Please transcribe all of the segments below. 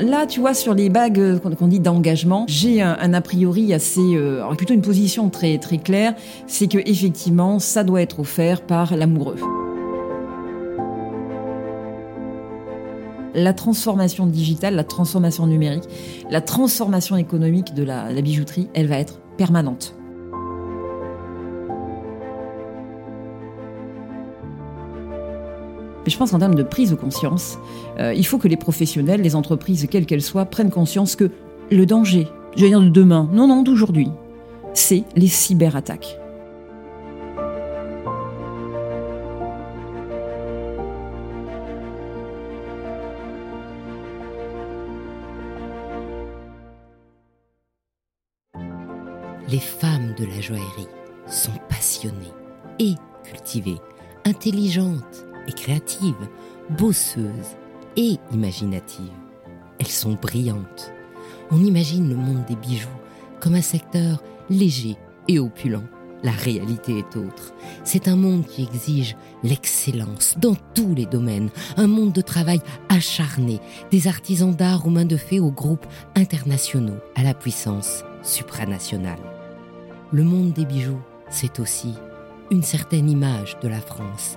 là, tu vois, sur les bagues qu'on dit d'engagement, j'ai un, a priori assez, euh, plutôt une position très très claire, c'est que effectivement, ça doit être offert par l'amoureux. la transformation digitale, la transformation numérique, la transformation économique de la, bijouterie, elle va être permanente. Mais je pense qu'en termes de prise de conscience, euh, il faut que les professionnels, les entreprises, quelles qu'elles soient, prennent conscience que le danger, je veux dire de demain, non, non, d'aujourd'hui, c'est les cyberattaques. Les femmes de la joaillerie sont passionnées et cultivées, intelligentes et créatives, bosseuses et imaginatives. Elles sont brillantes. On imagine le monde des bijoux comme un secteur léger et opulent. La réalité est autre. C'est un monde qui exige l'excellence dans tous les domaines, un monde de travail acharné, des artisans d'art aux mains de fées aux groupes internationaux, à la puissance supranationale. Le monde des bijoux, c'est aussi une certaine image de la France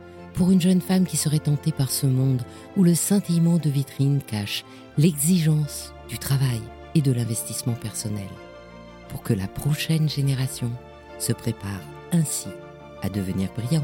pour une jeune femme qui serait tentée par ce monde où le scintillement de vitrine cache l'exigence du travail et de l'investissement personnel, pour que la prochaine génération se prépare ainsi à devenir brillante.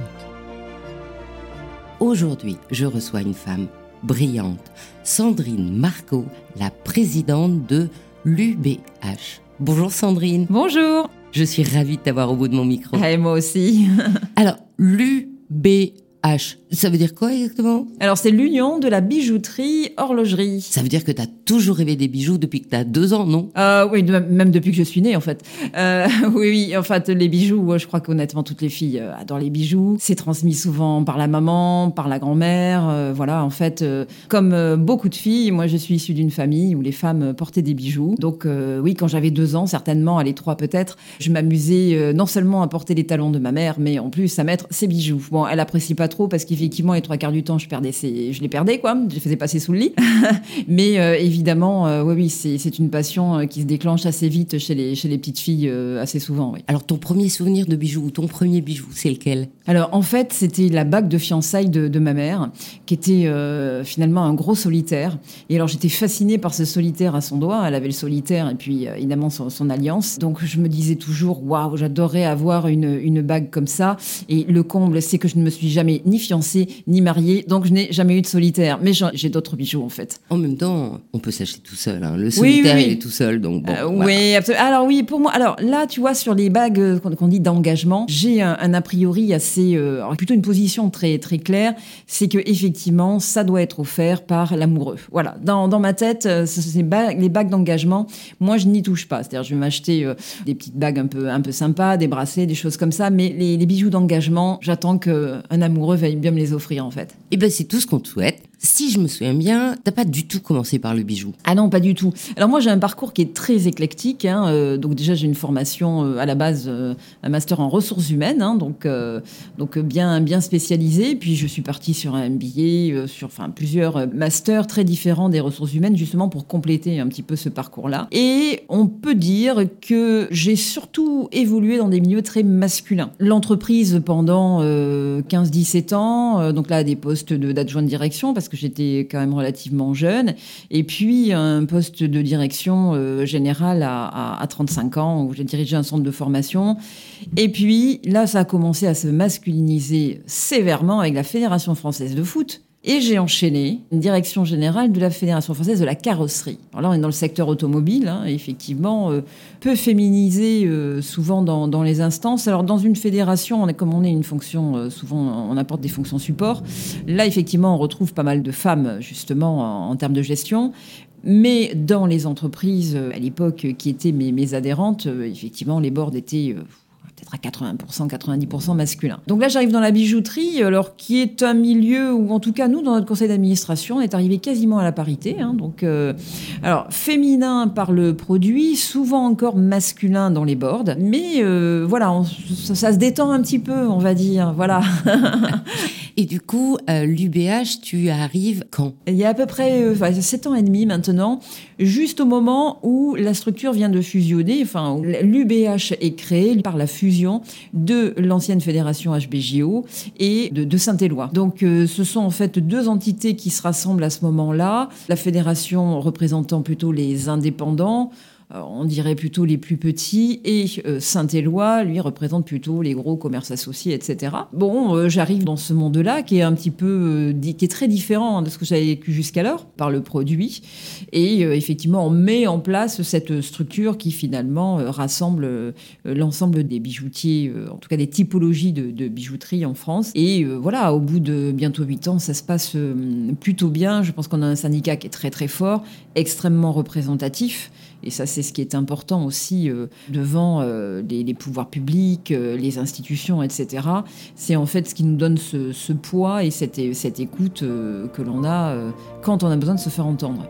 Aujourd'hui, je reçois une femme brillante, Sandrine Marco, la présidente de l'UBH. Bonjour Sandrine. Bonjour. Je suis ravie de t'avoir au bout de mon micro. Et moi aussi. Alors, l'UBH, аж ça veut dire quoi exactement? Alors c'est l'union de la bijouterie horlogerie. Ça veut dire que tu as toujours rêvé des bijoux depuis que tu as deux ans, non? Euh, Oui, même depuis que je suis née en fait. Euh, oui, oui, en fait les bijoux, je crois qu'honnêtement toutes les filles euh, adorent les bijoux. C'est transmis souvent par la maman, par la grand-mère. Euh, voilà, en fait, euh, comme beaucoup de filles, moi je suis issue d'une famille où les femmes portaient des bijoux. Donc oui, quand j'avais deux ans, certainement, allez trois peut-être, je m'amusais non seulement à porter les talons de ma mère, mais en plus à mettre ses bijoux. Bon, elle apprécie pas trop parce qu'effectivement les trois quarts du temps, je perdais je les perdais quoi, je les faisais passer sous le lit. Mais euh, évidemment, euh, oui, oui, c'est une passion euh, qui se déclenche assez vite chez les, chez les petites filles assez souvent. Oui. Alors ton premier souvenir de bijou ou ton premier bijou, c'est lequel? Alors en fait, c'était la bague de fiançailles de, de ma mère, qui était finalement un gros solitaire. Et alors j'étais fascinée par ce solitaire à son doigt. Elle avait le solitaire et puis évidemment son, son, alliance. Donc je me disais toujours, waouh, j'adorerais avoir une, une bague comme ça. Et le comble, c'est que je ne me suis jamais ni fiancée ni mariée, donc je n'ai jamais eu de solitaire. Mais j'ai d'autres bijoux en fait. En même temps, on peut s'acheter tout seul. Hein. Le solitaire, il est tout seul, donc bon. Euh, oui, absolument. Alors oui, pour moi, alors là, tu vois, sur les bagues euh, qu'on dit d'engagement, j'ai un, a priori assez, euh, plutôt une position très très claire, c'est que effectivement, ça doit être offert par l'amoureux. Voilà, dans, dans ma tête, ces bagues, les bagues d'engagement, moi, je n'y touche pas. C'est-à-dire, je vais m'acheter des petites bagues un peu un peu sympas, des bracelets, des choses comme ça, mais les, les bijoux d'engagement, j'attends qu'un amoureux veuille bien me les offrir en fait. Et eh ben c'est tout ce qu'on te souhaite. Si je me souviens bien, t'as pas du tout commencé par le bijou. Ah non, pas du tout. Alors moi j'ai un parcours qui est très éclectique. Hein, euh, donc déjà j'ai une formation euh, à la base, euh, un master en ressources humaines, hein, donc donc bien bien spécialisé. Puis je suis partie sur un MBA, sur enfin plusieurs masters très différents des ressources humaines justement pour compléter un petit peu ce parcours-là. Et on peut dire que j'ai surtout évolué dans des milieux très masculins. L'entreprise pendant 15-17 ans, donc là des postes d'adjoint de direction parce que j'étais quand même relativement jeune. Et puis un poste de direction euh, générale à, 35 ans où j'ai dirigé un centre de formation. Et puis là, ça a commencé à se masculiniser sévèrement avec la Fédération française de foot et j'ai enchaîné une direction générale de la Fédération française de la carrosserie. Alors là, on est dans le secteur automobile, hein, effectivement, euh, peu féminisé euh, souvent dans, les instances. Alors dans une fédération, on est, comme on est une fonction, euh, souvent on apporte des fonctions support. Là, effectivement, on retrouve pas mal de femmes, justement, en, en termes de gestion. Mais dans les entreprises, à l'époque, qui étaient mes, mes adhérentes, effectivement, les boards étaient peut-être à 80%, 90% masculin. Donc là, j'arrive dans la bijouterie, alors qui est un milieu où, en tout cas, nous, dans notre conseil d'administration, on est arrivé quasiment à la parité. Hein. donc, euh, alors féminin par le produit, souvent encore masculin dans les boards, mais euh, voilà, ça, se détend un petit peu, on va dire. Voilà. Et du coup, euh, l'UBH, tu arrives quand? Il y a à peu près euh, 7 ans et demi maintenant, juste au moment où la structure vient de fusionner. Enfin, l'UBH est créée par la fusion de l'ancienne fédération HBJO et de, de Saint-Éloi. Donc, euh, ce sont en fait deux entités qui se rassemblent à ce moment-là. La fédération représentant plutôt les indépendants on dirait plutôt les plus petits, et euh, Saint-Éloi, lui, représente plutôt les gros commerces associés, etc. Bon, euh, j'arrive dans ce monde-là qui est un petit peu, qui est très différent de ce que j'avais vécu jusqu'alors par le produit, et effectivement, on met en place cette structure qui finalement rassemble l'ensemble des bijoutiers, en tout cas des typologies de, bijouterie en France. Et voilà, au bout de bientôt huit ans, ça se passe plutôt bien. Je pense qu'on a un syndicat qui est très très fort, extrêmement représentatif. Et ça, c'est ce qui est important aussi euh, devant euh, les, pouvoirs publics, euh, les institutions, etc. C'est en fait ce qui nous donne ce, poids et cette, cette écoute que l'on a quand on a besoin de se faire entendre.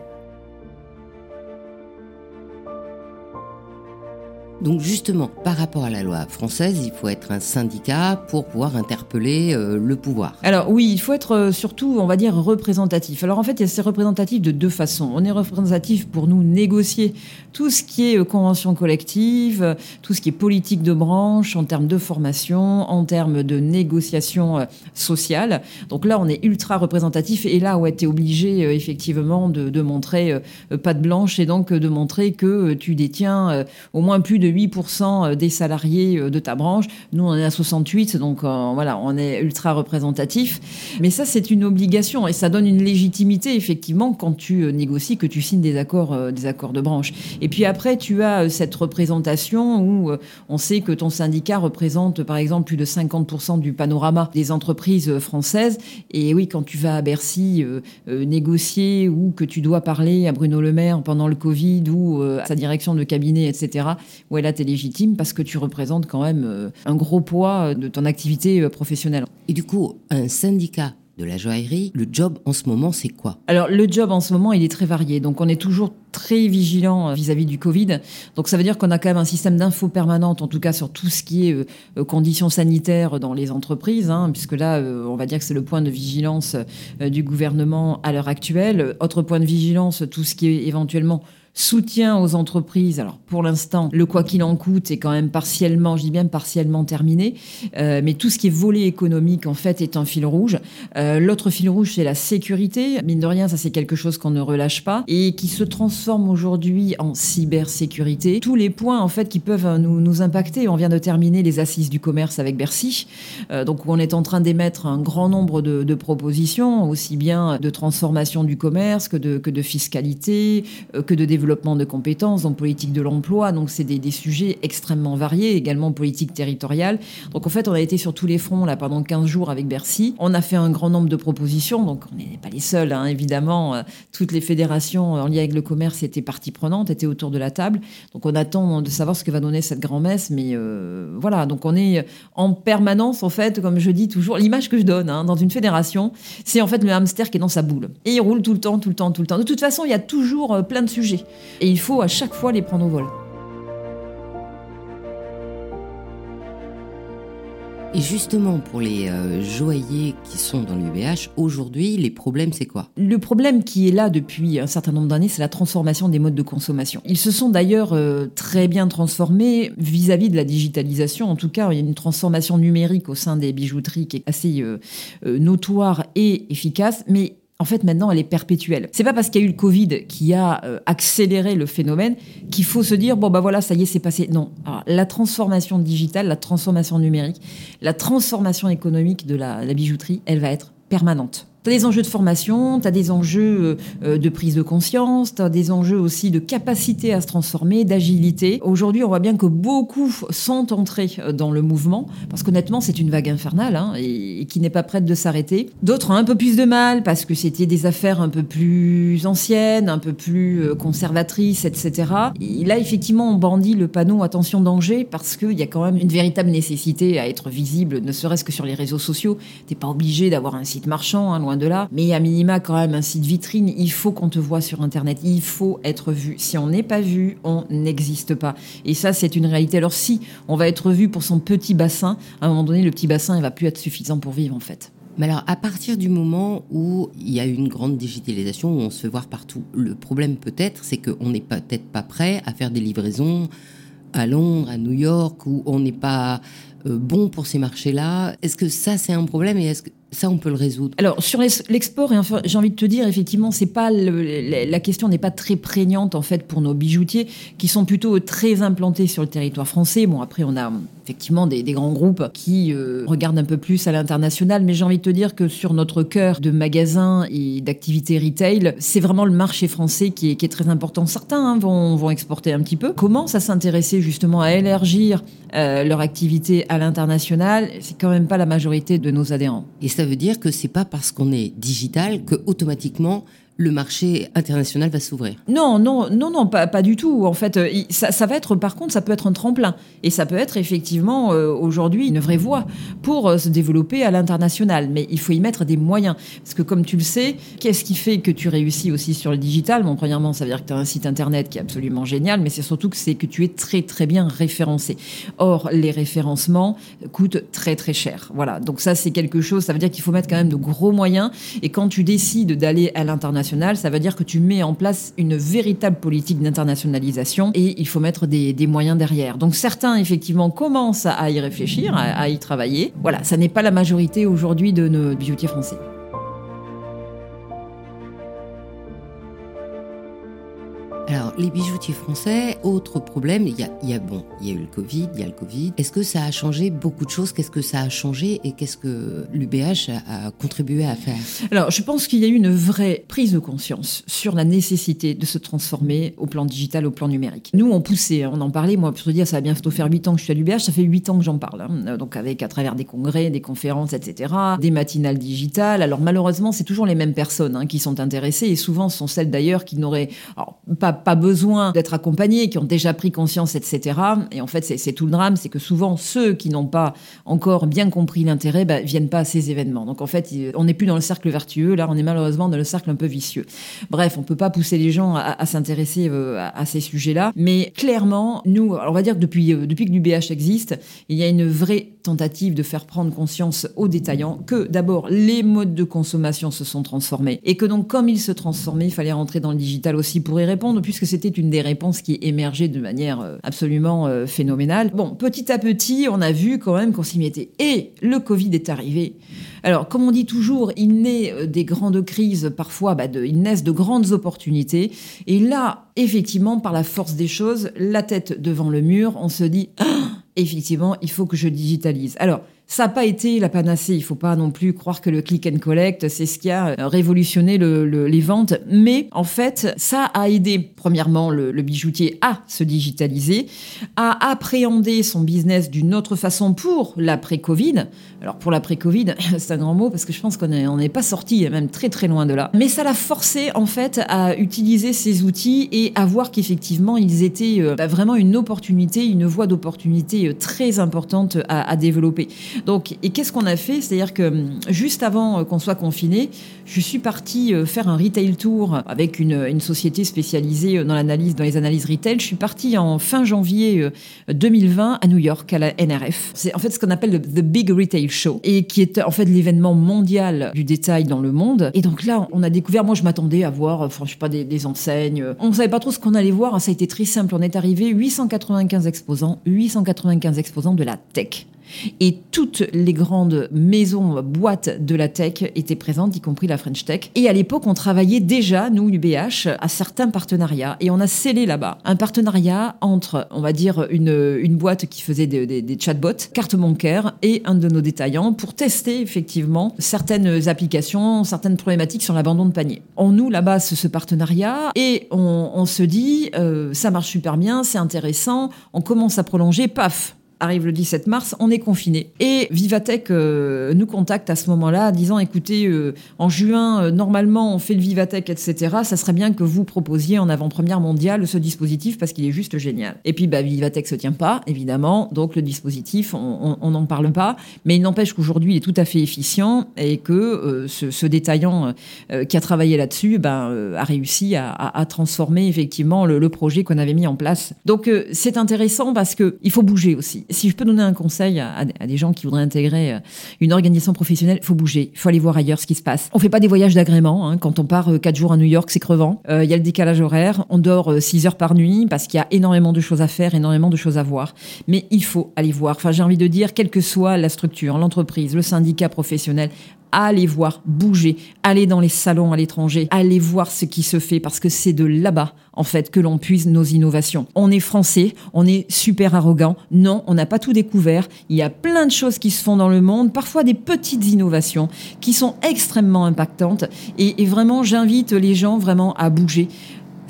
Donc justement, par rapport à la loi française, il faut être un syndicat pour pouvoir interpeller euh, le pouvoir. Alors oui, il faut être euh, surtout, on va dire, représentatif. Alors en fait, c'est représentatif de deux façons. On est représentatif pour nous négocier tout ce qui est euh, convention collective, tout ce qui est politique de branche en termes de formation, en termes de négociation sociale. Donc là, on est ultra représentatif et là, on a été obligé effectivement de, de montrer patte blanche et donc de montrer que tu détiens au moins plus de 8% euh, des salariés euh, de ta branche. Nous, on est à 68, donc euh, voilà, on est ultra représentatif. Mais ça, c'est une obligation et ça donne une légitimité, effectivement, quand tu négocies, que tu signes des accords, des accords de branche. Et puis après, tu as cette représentation où on sait que ton syndicat représente, par exemple, plus de 50% du panorama des entreprises françaises. Et oui, quand tu vas à Bercy négocier ou que tu dois parler à Bruno Le Maire pendant le Covid ou à sa direction de cabinet, etc., ouais, là, tu es légitime parce que tu représentes quand même euh, un gros poids de ton activité euh, professionnelle. Et du coup, un syndicat de la joaillerie, le job en ce moment, c'est quoi? Alors, le job en ce moment, il est très varié. Donc, on est toujours très vigilant euh, vis-à-vis du Covid. Donc, ça veut dire qu'on a quand même un système d'info permanente, en tout cas sur tout ce qui est conditions sanitaires dans les entreprises, hein, puisque là, on va dire que c'est le point de vigilance du gouvernement à l'heure actuelle. Autre point de vigilance, tout ce qui est éventuellement soutien aux entreprises. Alors pour l'instant, le quoi qu'il en coûte est quand même partiellement, je dis bien partiellement terminé, euh, mais tout ce qui est volet économique en fait est un fil rouge. Euh, L'autre fil rouge c'est la sécurité. Mine de rien, ça c'est quelque chose qu'on ne relâche pas et qui se transforme aujourd'hui en cybersécurité. Tous les points en fait qui peuvent nous, nous impacter. On vient de terminer les assises du commerce avec Bercy, euh, donc on est en train d'émettre un grand nombre de, de, propositions, aussi bien de transformation du commerce que de, que de fiscalité, euh, que de développement développement de compétences, en politique de l'emploi. Donc, c'est des, sujets extrêmement variés, également politique territoriale. Donc, en fait, on a été sur tous les fronts là pendant 15 jours avec Bercy. On a fait un grand nombre de propositions. Donc, on n'est pas les seuls, hein, évidemment. Euh, toutes les fédérations en lien avec le commerce étaient partie prenante, étaient autour de la table. Donc, on attend de savoir ce que va donner cette grand-messe. Mais euh, voilà, donc on est en permanence, en fait, comme je dis toujours, l'image que je donne hein, dans une fédération, c'est en fait le hamster qui est dans sa boule. Et il roule tout le temps, tout le temps, tout le temps. De toute façon, il y a toujours euh, plein de sujets. Et il faut à chaque fois les prendre au vol. Et justement, pour les euh, joailliers qui sont dans l'UBH, aujourd'hui, les problèmes, c'est quoi? Le problème qui est là depuis un certain nombre d'années, c'est la transformation des modes de consommation. Ils se sont d'ailleurs euh, très bien transformés vis-à-vis de la digitalisation. En tout cas, il y a une transformation numérique au sein des bijouteries qui est assez euh, notoire et efficace, mais en fait, maintenant, elle est perpétuelle. C'est pas parce qu'il y a eu le Covid qui a euh, accéléré le phénomène qu'il faut se dire bon bah voilà, ça y est, c'est passé. Non, la transformation digitale, la transformation numérique, la transformation économique de la bijouterie, elle va être permanente Des enjeux de formation, tu as des enjeux de prise de conscience, tu as des enjeux aussi de capacité à se transformer, d'agilité. Aujourd'hui, on voit bien que beaucoup sont entrés dans le mouvement, parce qu'honnêtement, c'est une vague infernale hein, et, qui n'est pas prête de s'arrêter. D'autres ont un peu plus de mal parce que c'était des affaires un peu plus anciennes, un peu plus conservatrices, etc. Et là, effectivement, on bandit le panneau attention danger parce qu'il y a quand même une véritable nécessité à être visible, ne serait-ce que sur les réseaux sociaux. T'es pas obligé d'avoir un site marchand, hein, loin de là, mais à minima quand même un site vitrine. Il faut qu'on te voit sur Internet, il faut être vu. Si on n'est pas vu, on n'existe pas. Et ça, c'est une réalité. Alors si on va être vu pour son petit bassin, à un moment donné, le petit bassin, il va plus être suffisant pour vivre en fait. Mais alors, à partir du moment où il y a une grande digitalisation, où on se fait voir partout, le problème peut-être, c'est qu'on n'est peut-être pas prêt à faire des livraisons à Londres, à New York, où on n'est pas euh, bon pour ces marchés-là. Est-ce que ça, c'est un problème et est-ce que ça, on peut le résoudre. Alors sur l'export, j'ai envie de te dire effectivement, c'est pas la question n'est pas très prégnante en fait pour nos bijoutiers qui sont plutôt très implantés sur le territoire français. Bon après, on a effectivement des, grands groupes qui euh, regardent un peu plus à l'international, mais j'ai envie de te dire que sur notre cœur de magasins et d'activités retail, c'est vraiment le marché français qui est, très important. Certains hein, vont, exporter un petit peu, commencent à s'intéresser justement à élargir euh, leur activité à l'international? C'est quand même pas la majorité de nos adhérents. Et ça veut dire que c'est pas parce qu'on est digital que automatiquement le marché international va s'ouvrir. Non, non, non, non, pas, du tout. En fait, euh, ça, ça, va être, par contre, ça peut être un tremplin. Et ça peut être effectivement euh, aujourd'hui une vraie voie pour euh, se développer à l'international. Mais il faut y mettre des moyens. Parce que comme tu le sais, qu'est-ce qui fait que tu réussis aussi sur le digital? Bon, premièrement, ça veut dire que tu as un site internet qui est absolument génial, mais c'est surtout que c'est que tu es très très bien référencé. Or, les référencements coûtent très très cher. Voilà. Donc ça, c'est quelque chose. Ça veut dire qu'il faut mettre quand même de gros moyens. Et quand tu décides d'aller à l'international ça veut dire que tu mets en place une véritable politique d'internationalisation et il faut mettre des, moyens derrière. Donc certains, effectivement, commencent à y réfléchir, à, y travailler. Voilà, ça n'est pas la majorité aujourd'hui de nos bijoutiers français. Les bijoutiers français, autre problème, il y a, bon, il y a eu le Covid, il y a le Covid. Est-ce que ça a changé beaucoup de choses? Qu'est-ce que ça a changé et qu'est-ce que l'UBH a, contribué à faire? Alors, je pense qu'il y a eu une vraie prise de conscience sur la nécessité de se transformer au plan digital, au plan numérique. Nous, on poussait, on en parlait. Moi, pour te dire, ça va bientôt faire 8 ans que je suis à l'UBH, ça fait 8 ans que j'en parle. Hein. Donc, avec à travers des congrès, des conférences, etc., des matinales digitales. Alors, malheureusement, c'est toujours les mêmes personnes hein, qui sont intéressées et souvent ce sont celles d'ailleurs qui n'auraient pas pas besoin d'être accompagnés, qui ont déjà pris conscience, etc. Et en fait, c'est tout le drame, c'est que souvent ceux qui n'ont pas encore bien compris l'intérêt bah, viennent pas à ces événements. Donc en fait, on n'est plus dans le cercle vertueux, là, on est malheureusement dans le cercle un peu vicieux. Bref, on peut pas pousser les gens à, s'intéresser euh, à, ces sujets-là, mais clairement, nous, on va dire que depuis, euh, depuis que l'UBH existe, il y a une vraie tentative de faire prendre conscience aux détaillants que d'abord les modes de consommation se sont transformés et que donc comme ils se transformaient, il fallait rentrer dans le digital aussi pour y répondre puisque c'était une des réponses qui émergeait de manière euh, absolument euh, phénoménale. Bon, petit à petit, on a vu quand même qu'on s'y mettait. Et le Covid est arrivé. Alors, comme on dit toujours, il naît euh, des grandes crises, parfois, bah, de, il naissent de grandes opportunités. Et là, effectivement, par la force des choses, la tête devant le mur, on se dit, ah, effectivement, il faut que je digitalise. Alors, ça n'a pas été la panacée. Il faut pas non plus croire que le click and collect, c'est ce qui a euh, révolutionné les ventes. Mais en fait, ça a aidé, premièrement, le, bijoutier à se digitaliser, à appréhender son business d'une autre façon pour l'après-Covid. Alors, pour l'après-Covid, c'est un grand mot parce que je pense qu'on n'est pas sorti, même très très loin de là. Mais ça l'a forcé, en fait, à utiliser ces outils et à voir qu'effectivement, ils étaient euh, bah, vraiment une opportunité, une voie d'opportunité euh, très importante à développer. Donc, et qu'est-ce qu'on a fait? C'est-à-dire que hum, juste avant euh, qu'on soit confiné, je suis partie euh, faire un retail tour avec une, société spécialisée euh, dans l'analyse, dans les analyses retail. Je suis partie en fin janvier 2020 à New York à la NRF. C'est en fait ce qu'on appelle le The Big Retail Show et qui est en fait l'événement mondial du détail dans le monde. Et donc là, on a découvert. Moi, je m'attendais à voir, enfin, je sais pas, des, des enseignes. On ne savait pas trop ce qu'on allait voir. Ça a été très simple. On est arrivé 895 exposants, 895 exposants de la tech. Et toutes les grandes maisons, boîtes de la tech étaient présentes, y compris la French Tech. Et à l'époque, on travaillait déjà, nous, UBH, à certains partenariats. Et on a scellé là-bas un partenariat entre, on va dire, une, boîte qui faisait des, chatbots, carte bancaire, et un de nos détaillants pour tester effectivement certaines applications, certaines problématiques sur l'abandon de panier. On nous là-bas ce, partenariat et on, on se dit, euh, ça marche super bien, c'est intéressant, on commence à prolonger, paf, arrive le 17 mars, on est confiné. Et Vivatech euh, nous contacte à ce moment-là, disant écoutez, euh, en juin, euh, normalement, on fait le Vivatech, etc. Ça serait bien que vous proposiez en avant-première mondiale ce dispositif parce qu'il est juste génial. Et puis, bah, Vivatech se tient pas, évidemment. Donc, le dispositif, on n'en parle pas. Mais il n'empêche qu'aujourd'hui, il est tout à fait efficient et que ce, ce, détaillant qui a travaillé là-dessus ben, a réussi à, à, à, transformer effectivement le, le projet qu'on avait mis en place. Donc, c'est intéressant parce qu'il faut bouger aussi si je peux donner un conseil à, des gens qui voudraient intégrer euh, une organisation professionnelle, il faut bouger, il faut aller voir ailleurs ce qui se passe. On fait pas des voyages d'agrément. Hein. Quand on part euh, quatre jours à New York, c'est crevant. Il euh, y a le décalage horaire. On dort six heures par nuit parce qu'il y a énormément de choses à faire, énormément de choses à voir. Mais il faut aller voir. Enfin, j'ai envie de dire, quelle que soit la structure, l'entreprise, le syndicat professionnel, allez voir, bouger, aller dans les salons à l'étranger, allez voir ce qui se fait parce que c'est de là-bas en fait que l'on puise nos innovations. On est français, on est super arrogant. Non, on n'a pas tout découvert. Il y a plein de choses qui se font dans le monde, parfois des petites innovations qui sont extrêmement impactantes et, et vraiment j'invite les gens vraiment à bouger.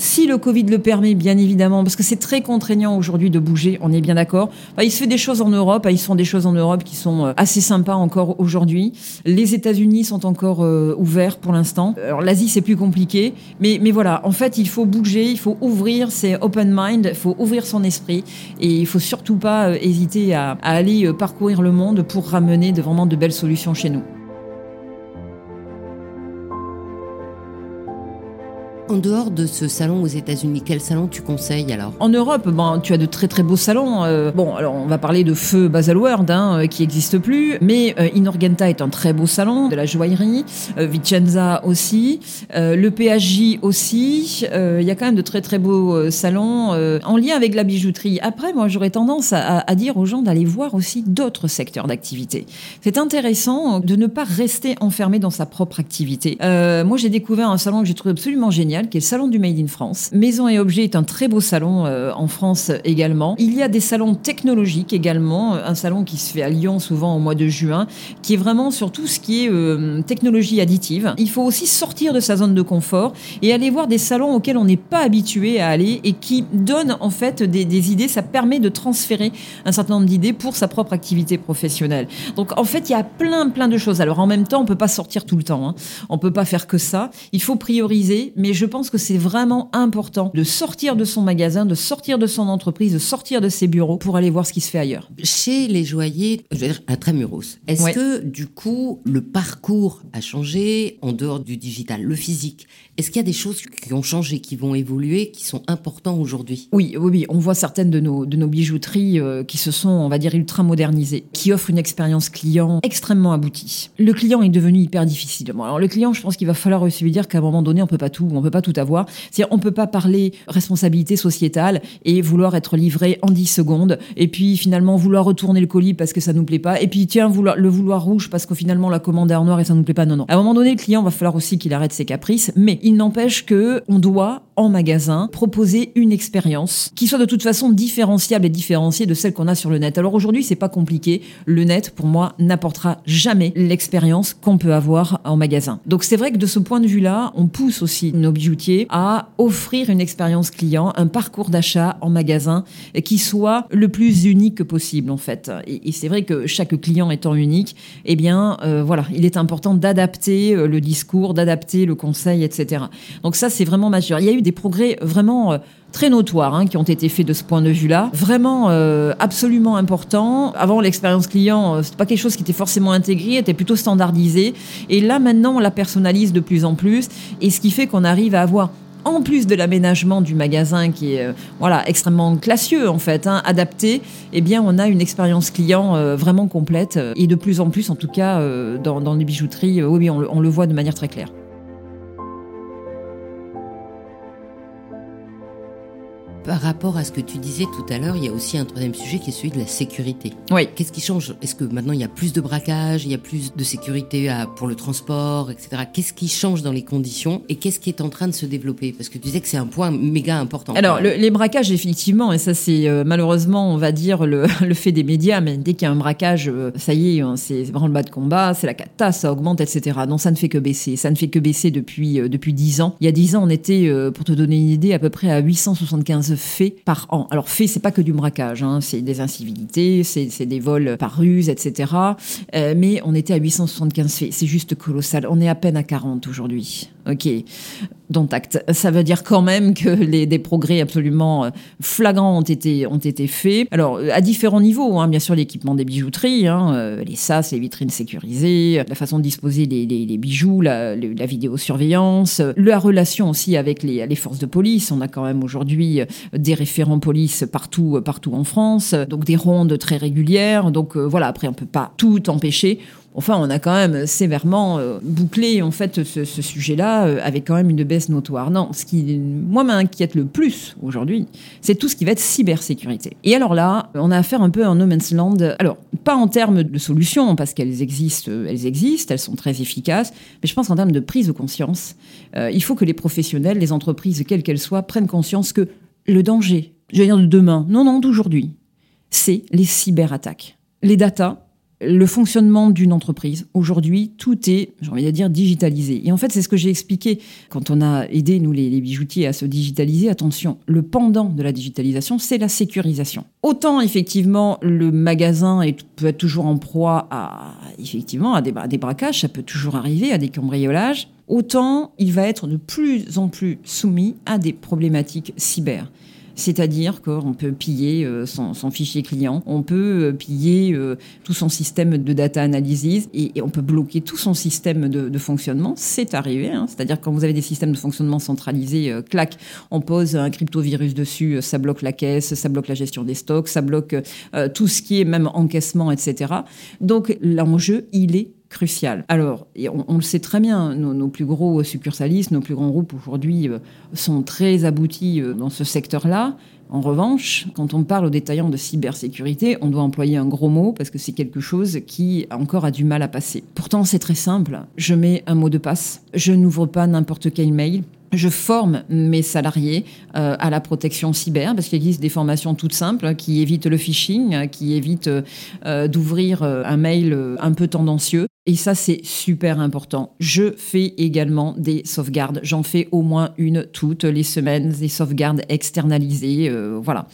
Si le Covid le permet, bien évidemment, parce que c'est très contraignant aujourd'hui de bouger, on est bien d'accord. Enfin, il se fait des choses en Europe, ils se font des choses en Europe qui sont euh, assez sympas encore aujourd'hui. Les États-Unis sont encore euh, ouverts pour l'instant. Alors l'Asie c'est plus compliqué, mais mais voilà, en fait il faut bouger, il faut ouvrir, c'est open mind, il faut ouvrir son esprit et il faut surtout pas euh, hésiter à, aller parcourir le monde pour ramener de, vraiment de belles solutions chez nous. En dehors de ce salon aux États-Unis, quel salon tu conseilles alors? En Europe, bon, tu as de très très beaux salons. Euh, bon, alors on va parler de Feu Baselworld, hein, euh, qui n'existe plus, mais euh, Inorgenta est un très beau salon de la joaillerie, euh, Vicenza aussi, euh, le PHJ aussi. Il y a quand même de très très beaux salons en lien avec la bijouterie. Après, moi, j'aurais tendance à, à, dire aux gens d'aller voir aussi d'autres secteurs d'activité. C'est intéressant de ne pas rester enfermé dans sa propre activité. moi, j'ai découvert un salon que j'ai trouvé absolument génial qui est le salon du Made in France. Maison et Objets est un très beau salon euh, en France également. Il y a des salons technologiques également, un salon qui se fait à Lyon souvent au mois de juin, qui est vraiment sur tout ce qui est euh, technologie additive. Il faut aussi sortir de sa zone de confort et aller voir des salons auxquels on n'est pas habitué à aller et qui donnent en fait des, des idées. Ça permet de transférer un certain nombre d'idées pour sa propre activité professionnelle. Donc en fait, il y a plein plein de choses. Alors en même temps, on peut pas sortir tout le temps. Hein. On peut pas faire que ça. Il faut prioriser, mais je pense que c'est vraiment important de sortir de son magasin, de sortir de son entreprise, de sortir de ses bureaux pour aller voir ce qui se fait ailleurs. Chez les joailliers, je veux dire intramuros, est-ce ouais. que du coup le parcours a changé en dehors du digital, le physique? Est-ce qu'il y a des choses qui ont changé, qui vont évoluer, qui sont importantes aujourd'hui? Oui, oui, oui. On voit certaines de nos, de nos bijouteries euh, qui se sont, on va dire, ultra modernisées, qui offrent une expérience client extrêmement aboutie. Le client est devenu hyper difficile. Bon, alors le client, je pense qu'il va falloir aussi lui dire qu'à un moment donné, on peut pas tout, on peut pas tout avoir. C'est-à-dire, on peut pas parler responsabilité sociétale et vouloir être livré en 10 secondes, et puis finalement vouloir retourner le colis parce que ça nous plaît pas, et puis tiens, vouloir, le vouloir rouge parce que finalement la commande est en noir et ça nous plaît pas. Non, non. À un moment donné, le client va falloir aussi qu'il arrête ses caprices, mais il n'empêche que on doit en magasin proposer une expérience qui soit de toute façon différenciable et différenciée de celle qu'on a sur le net. Alors aujourd'hui, c'est pas compliqué. Le net, pour moi, n'apportera jamais l'expérience qu'on peut avoir en magasin. Donc c'est vrai que de ce point de vue-là, on pousse aussi nos bijoutiers à offrir une expérience client, un parcours d'achat en magasin qui soit le plus unique possible en fait. Et, et c'est vrai que chaque client étant unique, eh bien euh, voilà, il est important d'adapter euh, le discours, d'adapter le conseil, etc. Donc ça, c'est vraiment majeur. Il y a eu des progrès vraiment euh, très notoires hein, qui ont été faits de ce point de vue-là, vraiment euh, absolument importants. Avant, l'expérience client, euh, c'était pas quelque chose qui était forcément intégré, était plutôt standardisé. Et là, maintenant, on la personnalise de plus en plus, et ce qui fait qu'on arrive à avoir en plus de l'aménagement du magasin qui est voilà extrêmement classieux en fait, hein, adapté, eh bien on a une expérience client vraiment complète et de plus en plus en tout cas dans, dans les bijouteries, oui on, on le voit de manière très claire. Par rapport à ce que tu disais tout à l'heure, il y a aussi un troisième sujet qui est celui de la sécurité. Oui. Qu'est-ce qui change? Est-ce que maintenant il y a plus de braquage, il y a plus de sécurité pour le transport, etc. Qu'est-ce qui change dans les conditions et qu'est-ce qui est en train de se développer? Parce que tu disais que c'est un point méga important. Alors, les braquages, effectivement, et ça c'est euh, malheureusement, on va dire, le, le, fait des médias, mais dès qu'il y a un braquage, euh, ça y est, hein, c'est vraiment le bas de combat, c'est la cata, ça augmente, etc. Non, ça ne fait que baisser. Ça ne fait que baisser depuis, euh, depuis 10 ans. Il y a 10 ans, on était, pour te donner une idée, à peu près à 875 faits par an. Alors, faits, c'est pas que du braquage, hein, c'est des incivilités, c'est des vols par ruse, etc. mais on était à 875 faits. C'est juste colossal. On est à peine à 40 aujourd'hui. Ok, dont acte. Ça veut dire quand même que les, des progrès absolument euh, flagrants ont été, ont été faits. Alors, euh, à différents niveaux, hein, bien sûr, l'équipement des bijouteries, hein, euh, les SAS, les vitrines sécurisées, la façon de disposer des, les, bijoux, la, la, vidéosurveillance, la relation aussi avec les, les forces de police. On a quand même aujourd'hui des référents police partout, partout en France, donc des rondes très régulières. Donc voilà, après, on peut pas tout empêcher. Enfin, on a quand même sévèrement euh, bouclé en fait ce, sujet-là euh, avec quand même une baisse notoire. Non, ce qui moi m'inquiète le plus aujourd'hui, c'est tout ce qui va être cybersécurité. Et alors là, on a affaire un peu à un no man's land. Alors, pas en termes de solutions parce qu'elles existent, euh, elles existent, elles sont très efficaces, mais je pense en termes de prise de conscience, il faut que les professionnels, les entreprises, quelles qu'elles soient, prennent conscience que le danger, je veux dire de demain, non non d'aujourd'hui, c'est les cyberattaques. Les datas, le fonctionnement d'une entreprise. Aujourd'hui, tout est, j'ai envie de dire, digitalisé. Et en fait, c'est ce que j'ai expliqué quand on a aidé, nous, les, bijoutiers, à se digitaliser. Attention, le pendant de la digitalisation, c'est la sécurisation. Autant, effectivement, le magasin est, peut être toujours en proie à, effectivement, des, à des braquages, ça peut toujours arriver, à des cambriolages. Autant, il va être de plus en plus soumis à des problématiques cyber. C'est-à-dire qu'on peut piller euh, son, fichier client, on peut euh, piller euh, tout son système de data analysis et, on peut bloquer tout son système de, fonctionnement. C'est arrivé. Hein. C'est-à-dire quand vous avez des systèmes de fonctionnement centralisés, clac, on pose un cryptovirus dessus, ça bloque la caisse, ça bloque la gestion des stocks, ça bloque tout ce qui est même encaissement, etc. Donc l'enjeu, il est crucial. Alors, on, le sait très bien, nos, plus gros succursalistes, nos plus grands groupes aujourd'hui euh, sont très aboutis euh, dans ce secteur-là. En revanche, quand on parle aux détaillants de cybersécurité, on doit employer un gros mot parce que c'est quelque chose qui encore a du mal à passer. Pourtant, c'est très simple. Je mets un mot de passe. Je n'ouvre pas n'importe quel mail. Je forme mes salariés euh, à la protection cyber parce qu'il existe des formations toutes simples qui évitent le phishing, qui évitent d'ouvrir un mail un peu tendancieux. Et ça, c'est super important. Je fais également des sauvegardes. J'en fais au moins une toutes les semaines, des sauvegardes externalisées. Euh, voilà.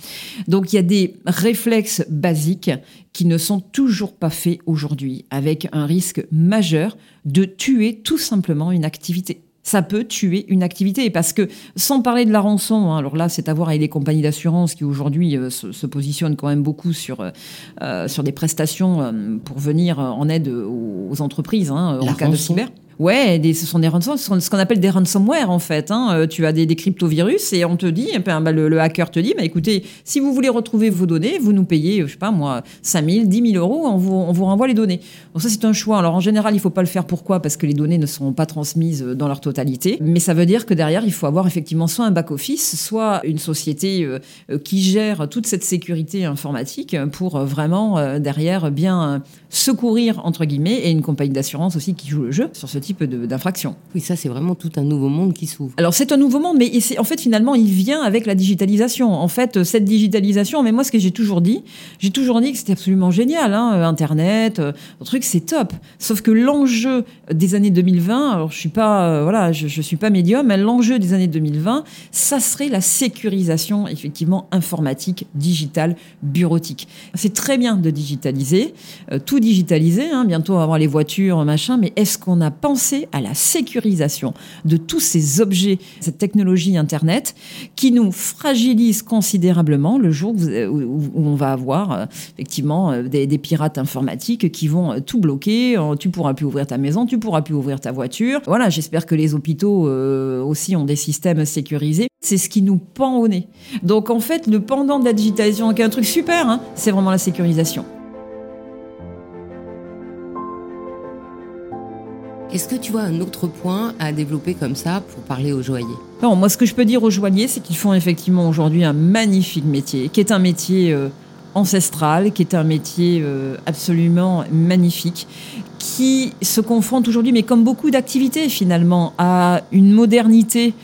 Donc, il y a des réflexes basiques qui ne sont toujours pas faits aujourd'hui, avec un risque majeur de tuer tout simplement une activité ça peut tuer une activité. Parce que, sans parler de la rançon, hein, alors là, c'est à voir avec les compagnies d'assurance qui aujourd'hui euh, se, positionnent quand même beaucoup sur, euh, euh, sur des prestations pour venir en aide aux, entreprises hein, en cas de cyber. Ouais, ce sont des ransomware, ce qu'on appelle des ransomware en fait. Hein. Euh, tu as des, des, cryptovirus et on te dit, eh ben, bah, le, hacker te dit, bah, écoutez, si vous voulez retrouver vos données, vous nous payez, je sais pas moi, 5 000, 10 000 euros, on vous, on vous renvoie les données. Donc ça c'est un choix. Alors en général, il faut pas le faire. Pourquoi? Parce que les données ne seront pas transmises dans leur totalité. Mais ça veut dire que derrière, il faut avoir effectivement soit un back-office, soit une société euh, euh, qui gère toute cette sécurité informatique pour vraiment derrière bien secourir entre guillemets et une compagnie d'assurance aussi qui joue le jeu sur ce type d'infraction. Oui, ça c'est vraiment tout un nouveau monde qui s'ouvre. Alors c'est un nouveau monde, mais en fait finalement il vient avec la digitalisation. En fait cette digitalisation, mais moi ce que j'ai toujours dit, j'ai toujours dit que c'était absolument génial, hein, Internet, euh, le truc c'est top. Sauf que l'enjeu des années 2020, alors je suis pas, euh, voilà, je, je, suis pas médium, mais l'enjeu des années 2020, ça serait la sécurisation effectivement informatique, digitale, bureautique. C'est très bien de digitaliser, euh, tout digitaliser. Hein, bientôt on va avoir les voitures, machin, mais est-ce qu'on a à la sécurisation de tous ces objets, cette technologie Internet, qui nous fragilise considérablement le jour où, on va avoir effectivement des, des, pirates informatiques qui vont tout bloquer. Tu pourras plus ouvrir ta maison, tu pourras plus ouvrir ta voiture. Voilà, j'espère que les hôpitaux euh, aussi ont des systèmes sécurisés. C'est ce qui nous pend au nez. Donc en fait, le pendant de la digitalisation, qui est un truc super, hein, c'est vraiment la sécurisation. Est-ce que tu vois un autre point à développer comme ça pour parler aux joailliers? Non, moi ce que je peux dire aux joailliers, c'est qu'ils font effectivement aujourd'hui un magnifique métier, qui est un métier euh, ancestral, qui est un métier euh, absolument magnifique, qui se confronte aujourd'hui, mais comme beaucoup d'activités finalement, à une modernité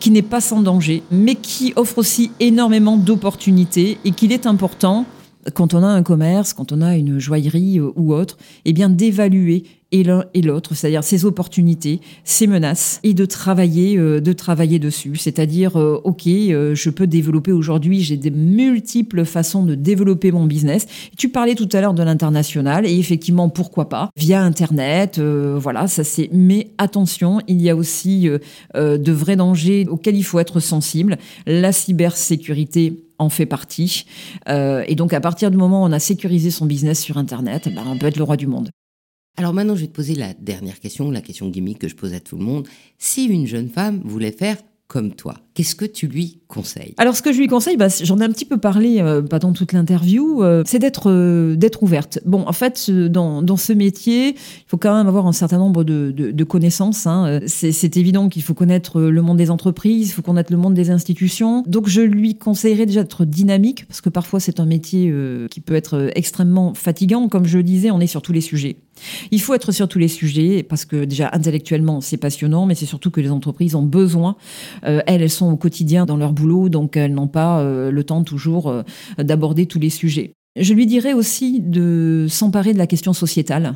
qui n'est pas sans danger, mais qui offre aussi énormément d'opportunités et qu'il est important quand on a un commerce, quand on a une joaillerie euh, ou autre, eh bien d'évaluer et l'un et l'autre, c'est-à-dire ces opportunités, ces menaces, et de travailler, euh, de travailler dessus. C'est-à-dire, euh, ok, je peux développer aujourd'hui, j'ai des multiples façons de développer mon business. Tu parlais tout à l'heure de l'international, et effectivement, pourquoi pas via Internet, voilà, ça c'est. Mais attention, il y a aussi de vrais dangers auxquels il faut être sensible. La cybersécurité en fait partie. Euh, et donc, à partir du moment où on a sécurisé son business sur Internet, eh ben, on peut être le roi du monde. Alors maintenant, je vais te poser la dernière question, la question gimmick que je pose à tout le monde. Si une jeune femme voulait faire comme toi, qu'est-ce que tu lui conseilles? Alors, ce que je lui conseille, bah, j'en ai un petit peu parlé euh, pas dans toute l'interview, euh, c'est d'être euh, d'être ouverte. Bon, en fait, dans, dans ce métier, il faut quand même avoir un certain nombre de, de, connaissances. Hein. C'est évident qu'il faut connaître le monde des entreprises, il faut connaître le monde des institutions. Donc, je lui conseillerais déjà d'être dynamique, parce que parfois, c'est un métier qui peut être extrêmement fatigant. Comme je le disais, on est sur tous les sujets. Il faut être sur tous les sujets parce que déjà intellectuellement c'est passionnant, mais c'est surtout que les entreprises ont besoin. elles, elles sont au quotidien dans leur boulot, donc elles n'ont pas euh, le temps toujours euh, d'aborder tous les sujets. Je lui dirais aussi de s'emparer de la question sociétale.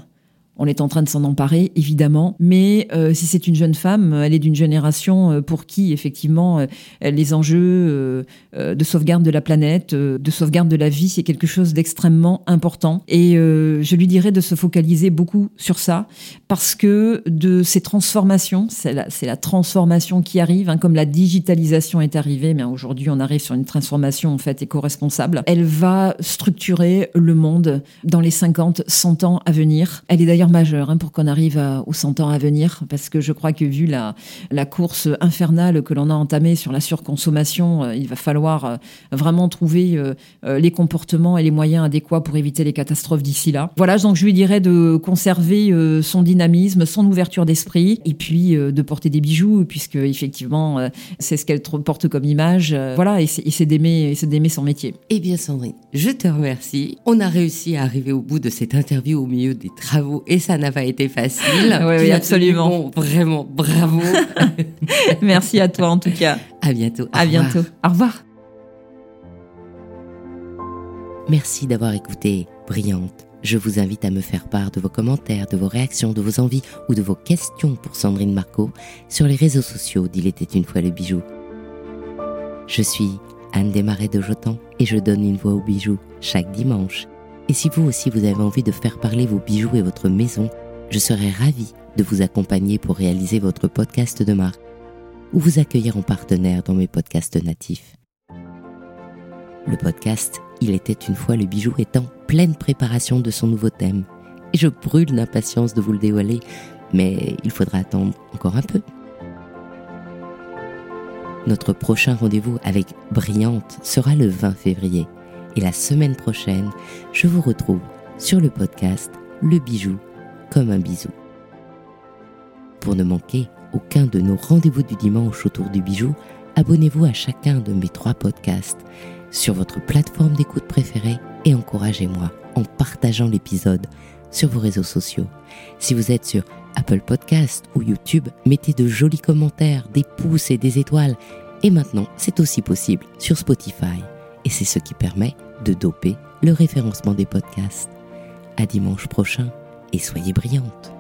On est en train de s'en emparer, évidemment, mais euh, si c'est une jeune femme, elle est d'une génération pour qui, effectivement, les enjeux de sauvegarde de la planète, de sauvegarde de la vie, c'est quelque chose d'extrêmement important. Et je lui dirais de se focaliser beaucoup sur ça, parce que de ces transformations, c'est la, la, transformation qui arrive, hein, comme la digitalisation est arrivée, mais aujourd'hui on arrive sur une transformation en fait éco-responsable. Elle va structurer le monde dans les 50, 100 ans à venir. Elle est d'ailleurs majeure hein, pour qu'on arrive aux 100 ans à venir, parce que je crois que vu la, course infernale que l'on a entamée sur la surconsommation, euh, il va falloir euh, vraiment trouver euh, les comportements et les moyens adéquats pour éviter les catastrophes d'ici là. Voilà, donc je lui dirais de conserver son dynamisme son ouverture d'esprit, et puis de porter des bijoux, puisque effectivement, c'est ce qu'elle porte comme image. Voilà, et c'est d'aimer, d'aimer son métier. Eh bien, Sandrine, je te remercie. On a réussi à arriver au bout de cette interview au milieu des travaux, et ça n'a pas été facile. oui, absolument. vraiment, bravo. Merci à toi en tout cas. À bientôt. À bientôt. Au revoir. Merci d'avoir écouté Brillante je vous invite à me faire part de vos commentaires, de vos réactions, de vos envies ou de vos questions pour Sandrine Marco sur les réseaux sociaux d'Il était une fois le bijou. Je suis Anne Desmarais de Jotan et je donne une voix aux bijoux chaque dimanche. Et si vous aussi vous avez envie de faire parler vos bijoux et votre maison, je serai ravie de vous accompagner pour réaliser votre podcast de marque ou vous accueillir en partenaire dans mes podcasts natifs. Le podcast Il était une fois le bijou est en pleine préparation de son nouveau thème. Et je brûle d'impatience de vous le dévoiler, mais il faudra attendre encore un peu. Notre prochain rendez-vous avec Brillante sera le 20 février. Et la semaine prochaine, je vous retrouve sur le podcast Le bijou comme un bisou. Pour ne manquer aucun de nos rendez-vous du dimanche autour du bijou, abonnez-vous à chacun de mes trois podcasts sur votre plateforme d'écoute préférée et encouragez-moi en partageant l'épisode sur vos réseaux sociaux. Si vous êtes sur Apple Podcast ou YouTube, mettez de jolis commentaires, des pouces et des étoiles. Et maintenant, c'est aussi possible sur Spotify. Et c'est ce qui permet de doper le référencement des podcasts. À dimanche prochain et soyez brillantes.